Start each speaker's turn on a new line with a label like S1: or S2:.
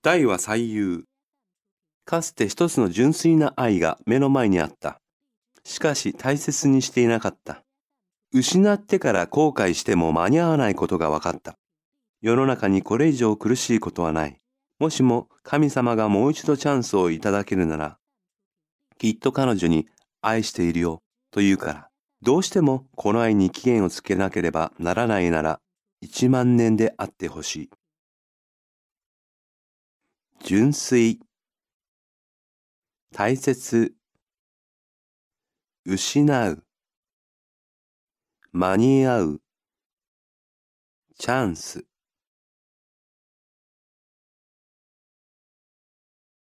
S1: 大は最優。かつて一つの純粋な愛が目の前にあった。しかし大切にしていなかった。失ってから後悔しても間に合わないことが分かった。世の中にこれ以上苦しいことはない。もしも神様がもう一度チャンスをいただけるなら、きっと彼女に愛しているよと言うから、どうしてもこの愛に期限をつけなければならないなら、一万年であってほしい。純粋、大切、失う、間に合う、チャンス。